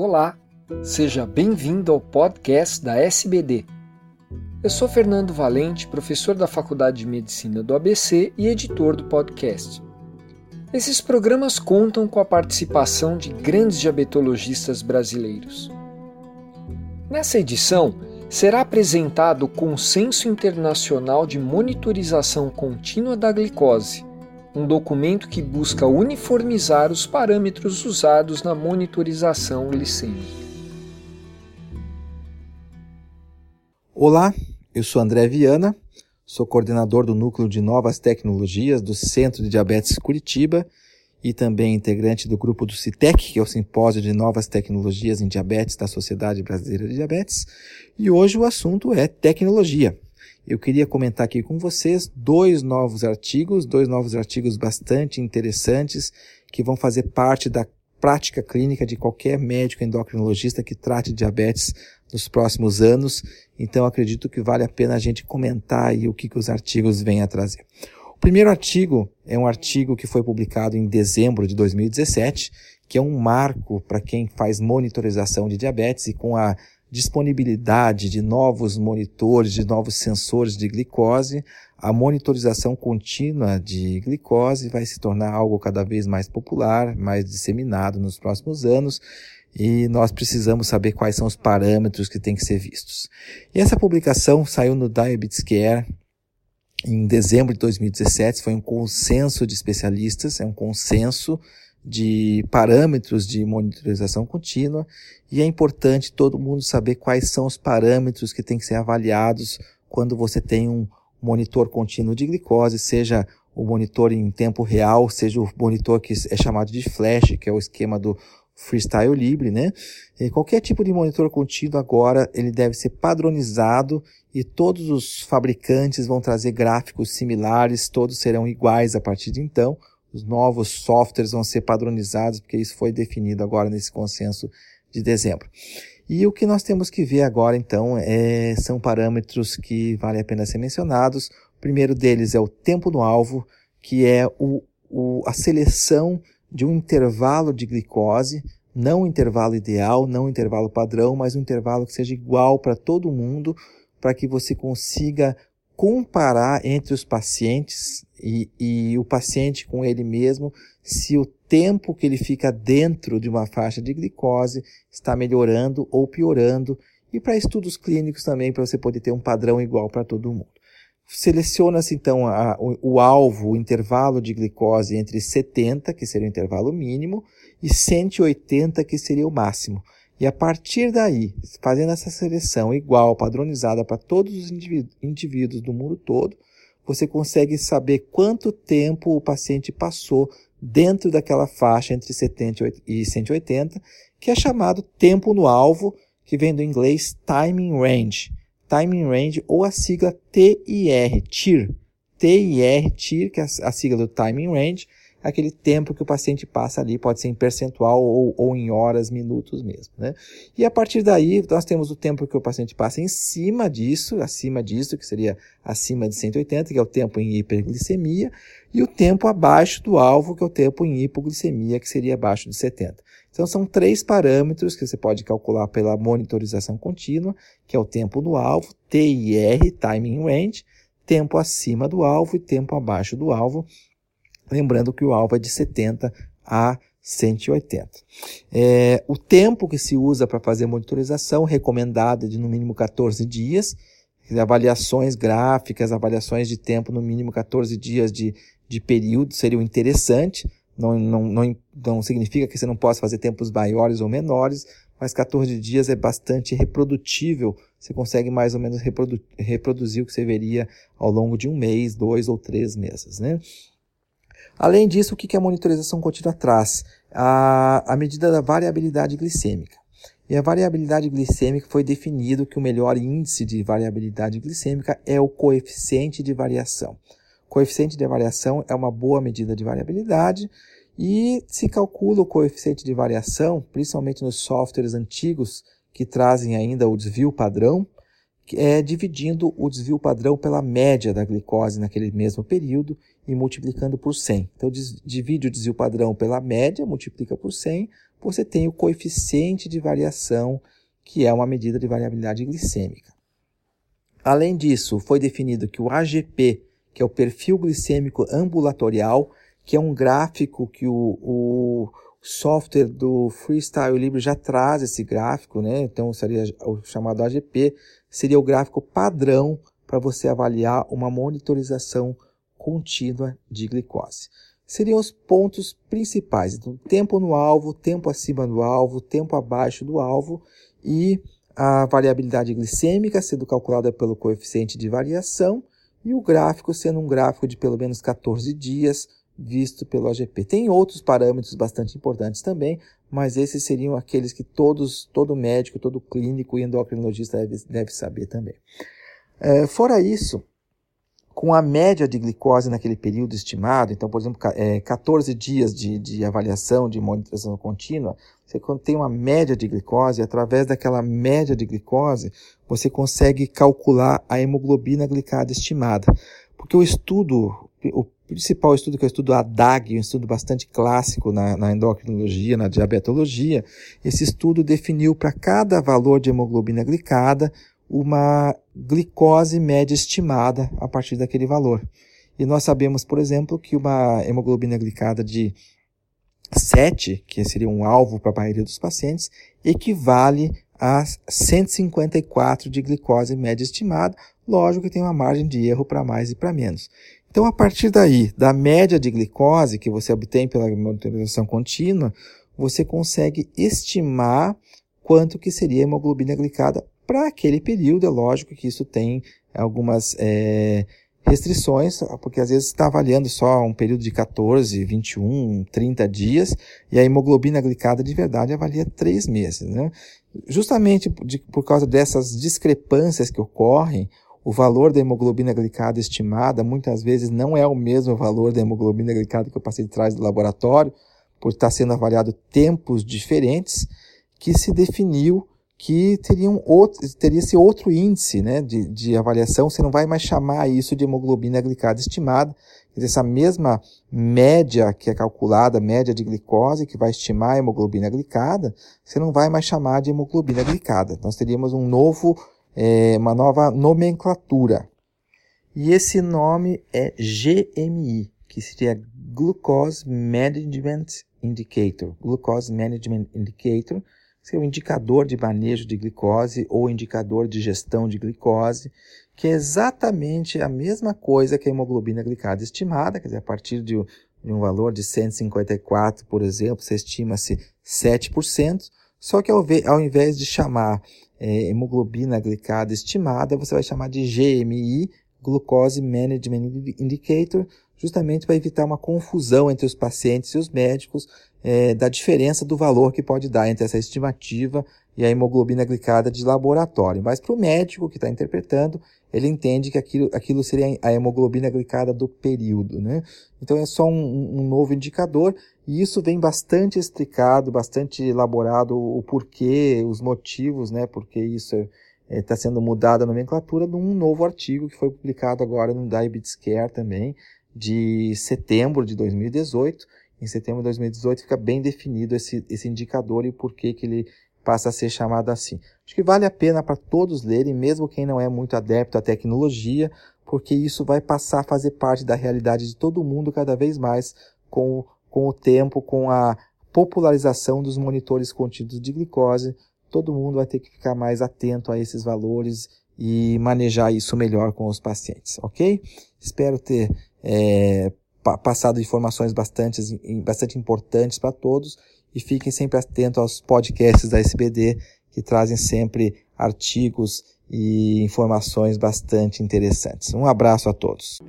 Olá, seja bem-vindo ao podcast da SBD. Eu sou Fernando Valente, professor da Faculdade de Medicina do ABC e editor do podcast. Esses programas contam com a participação de grandes diabetologistas brasileiros. Nessa edição, será apresentado o Consenso Internacional de Monitorização Contínua da Glicose, um documento que busca uniformizar os parâmetros usados na monitorização glicêmica. Olá, eu sou André Viana, sou coordenador do Núcleo de Novas Tecnologias do Centro de Diabetes Curitiba e também integrante do grupo do CITEC, que é o Simpósio de Novas Tecnologias em Diabetes da Sociedade Brasileira de Diabetes. E hoje o assunto é tecnologia eu queria comentar aqui com vocês dois novos artigos, dois novos artigos bastante interessantes que vão fazer parte da prática clínica de qualquer médico endocrinologista que trate diabetes nos próximos anos. Então acredito que vale a pena a gente comentar aí o que, que os artigos vêm a trazer. O primeiro artigo é um artigo que foi publicado em dezembro de 2017, que é um marco para quem faz monitorização de diabetes e com a disponibilidade de novos monitores, de novos sensores de glicose, a monitorização contínua de glicose vai se tornar algo cada vez mais popular, mais disseminado nos próximos anos, e nós precisamos saber quais são os parâmetros que têm que ser vistos. E essa publicação saiu no Diabetes Care em dezembro de 2017, foi um consenso de especialistas, é um consenso de parâmetros de monitorização contínua e é importante todo mundo saber quais são os parâmetros que têm que ser avaliados quando você tem um monitor contínuo de glicose, seja o monitor em tempo real, seja o monitor que é chamado de flash, que é o esquema do Freestyle Libre, né? E qualquer tipo de monitor contínuo agora, ele deve ser padronizado e todos os fabricantes vão trazer gráficos similares, todos serão iguais a partir de então, os novos softwares vão ser padronizados, porque isso foi definido agora nesse consenso de dezembro. E o que nós temos que ver agora, então, é, são parâmetros que vale a pena ser mencionados. O primeiro deles é o tempo no alvo, que é o, o, a seleção de um intervalo de glicose, não um intervalo ideal, não um intervalo padrão, mas um intervalo que seja igual para todo mundo, para que você consiga comparar entre os pacientes e, e, o paciente com ele mesmo se o tempo que ele fica dentro de uma faixa de glicose está melhorando ou piorando e para estudos clínicos também para você poder ter um padrão igual para todo mundo. Seleciona-se então a, o, o, alvo, o intervalo de glicose entre 70, que seria o intervalo mínimo, e 180, que seria o máximo. E a partir daí, fazendo essa seleção igual, padronizada para todos os indivíduos do mundo todo, você consegue saber quanto tempo o paciente passou dentro daquela faixa entre 70 e 180, que é chamado tempo no alvo, que vem do inglês timing range. Timing range ou a sigla TIR, TIR. TIR, que é a sigla do timing range, aquele tempo que o paciente passa ali, pode ser em percentual ou, ou em horas, minutos mesmo. Né? E a partir daí, nós temos o tempo que o paciente passa em cima disso, acima disso, que seria acima de 180, que é o tempo em hiperglicemia, e o tempo abaixo do alvo, que é o tempo em hipoglicemia, que seria abaixo de 70. Então, são três parâmetros que você pode calcular pela monitorização contínua, que é o tempo no alvo, TIR, Timing Range, tempo acima do alvo e tempo abaixo do alvo, Lembrando que o alvo é de 70 a 180. É, o tempo que se usa para fazer monitorização recomendado é de no mínimo 14 dias. Avaliações gráficas, avaliações de tempo no mínimo 14 dias de, de período seriam interessantes. Não, não, não, não significa que você não possa fazer tempos maiores ou menores, mas 14 dias é bastante reprodutível. Você consegue mais ou menos reprodu reproduzir o que você veria ao longo de um mês, dois ou três meses. Né? Além disso, o que a monitorização contínua traz? A, a medida da variabilidade glicêmica. E a variabilidade glicêmica foi definido que o melhor índice de variabilidade glicêmica é o coeficiente de variação. Coeficiente de variação é uma boa medida de variabilidade e se calcula o coeficiente de variação, principalmente nos softwares antigos que trazem ainda o desvio padrão, é, dividindo o desvio padrão pela média da glicose naquele mesmo período e multiplicando por 100. Então, divide o desvio padrão pela média, multiplica por 100, você tem o coeficiente de variação, que é uma medida de variabilidade glicêmica. Além disso, foi definido que o AGP, que é o perfil glicêmico ambulatorial, que é um gráfico que o, o software do Freestyle Libre já traz esse gráfico, né? Então seria o chamado AGP, seria o gráfico padrão para você avaliar uma monitorização contínua de glicose. Seriam os pontos principais. Então, tempo no alvo, tempo acima do alvo, tempo abaixo do alvo e a variabilidade glicêmica sendo calculada pelo coeficiente de variação e o gráfico sendo um gráfico de pelo menos 14 dias visto pelo AGP. Tem outros parâmetros bastante importantes também, mas esses seriam aqueles que todos, todo médico, todo clínico e endocrinologista deve, deve saber também. É, fora isso, com a média de glicose naquele período estimado, então, por exemplo, é, 14 dias de, de avaliação, de monitorização contínua, você tem uma média de glicose, através daquela média de glicose, você consegue calcular a hemoglobina glicada estimada. Porque o estudo, o principal estudo que o estudo ADAG, um estudo bastante clássico na, na endocrinologia, na diabetologia, esse estudo definiu para cada valor de hemoglobina glicada uma glicose média estimada a partir daquele valor. E nós sabemos, por exemplo, que uma hemoglobina glicada de 7, que seria um alvo para a maioria dos pacientes, equivale a 154 de glicose média estimada. Lógico que tem uma margem de erro para mais e para menos. Então, a partir daí, da média de glicose que você obtém pela monitorização contínua, você consegue estimar quanto que seria a hemoglobina glicada para aquele período. É lógico que isso tem algumas é, restrições, porque às vezes está avaliando só um período de 14, 21, 30 dias, e a hemoglobina glicada de verdade avalia 3 meses. Né? Justamente por causa dessas discrepâncias que ocorrem, o valor da hemoglobina glicada estimada muitas vezes não é o mesmo valor da hemoglobina glicada que o paciente traz do laboratório, por estar sendo avaliado tempos diferentes, que se definiu que teria, um outro, teria esse outro índice né, de, de avaliação, você não vai mais chamar isso de hemoglobina glicada estimada, essa mesma média que é calculada, média de glicose, que vai estimar a hemoglobina glicada, você não vai mais chamar de hemoglobina glicada. Nós teríamos um novo é, uma nova nomenclatura. E esse nome é GMI, que seria Glucose Management Indicator. Glucose Management Indicator, que é o indicador de manejo de glicose ou indicador de gestão de glicose, que é exatamente a mesma coisa que a hemoglobina glicada estimada, quer dizer, a partir de, um valor de 154, por exemplo, você estima-se 7%, só que ao, ao invés de chamar é, hemoglobina glicada estimada, você vai chamar de GMI, Glucose Management Indicator, justamente para evitar uma confusão entre os pacientes e os médicos é, da diferença do valor que pode dar entre essa estimativa e a hemoglobina glicada de laboratório. Mas para o médico que está interpretando, ele entende que aquilo, aquilo seria a hemoglobina glicada do período. Né? Então é só um, um novo indicador e isso vem bastante explicado, bastante elaborado o porquê, os motivos, né, porque isso está é, tá sendo mudada a nomenclatura num novo artigo que foi publicado agora no Diabetes Care também, de setembro de 2018. Em setembro de 2018 fica bem definido esse, esse indicador e por que, que ele passa a ser chamado assim. Acho que vale a pena para todos lerem, mesmo quem não é muito adepto à tecnologia, porque isso vai passar a fazer parte da realidade de todo mundo cada vez mais com com o tempo, com a popularização dos monitores contínuos de glicose, todo mundo vai ter que ficar mais atento a esses valores e manejar isso melhor com os pacientes, ok? Espero ter é, passado informações bastante, bastante importantes para todos e fiquem sempre atentos aos podcasts da SBD que trazem sempre artigos e informações bastante interessantes. Um abraço a todos.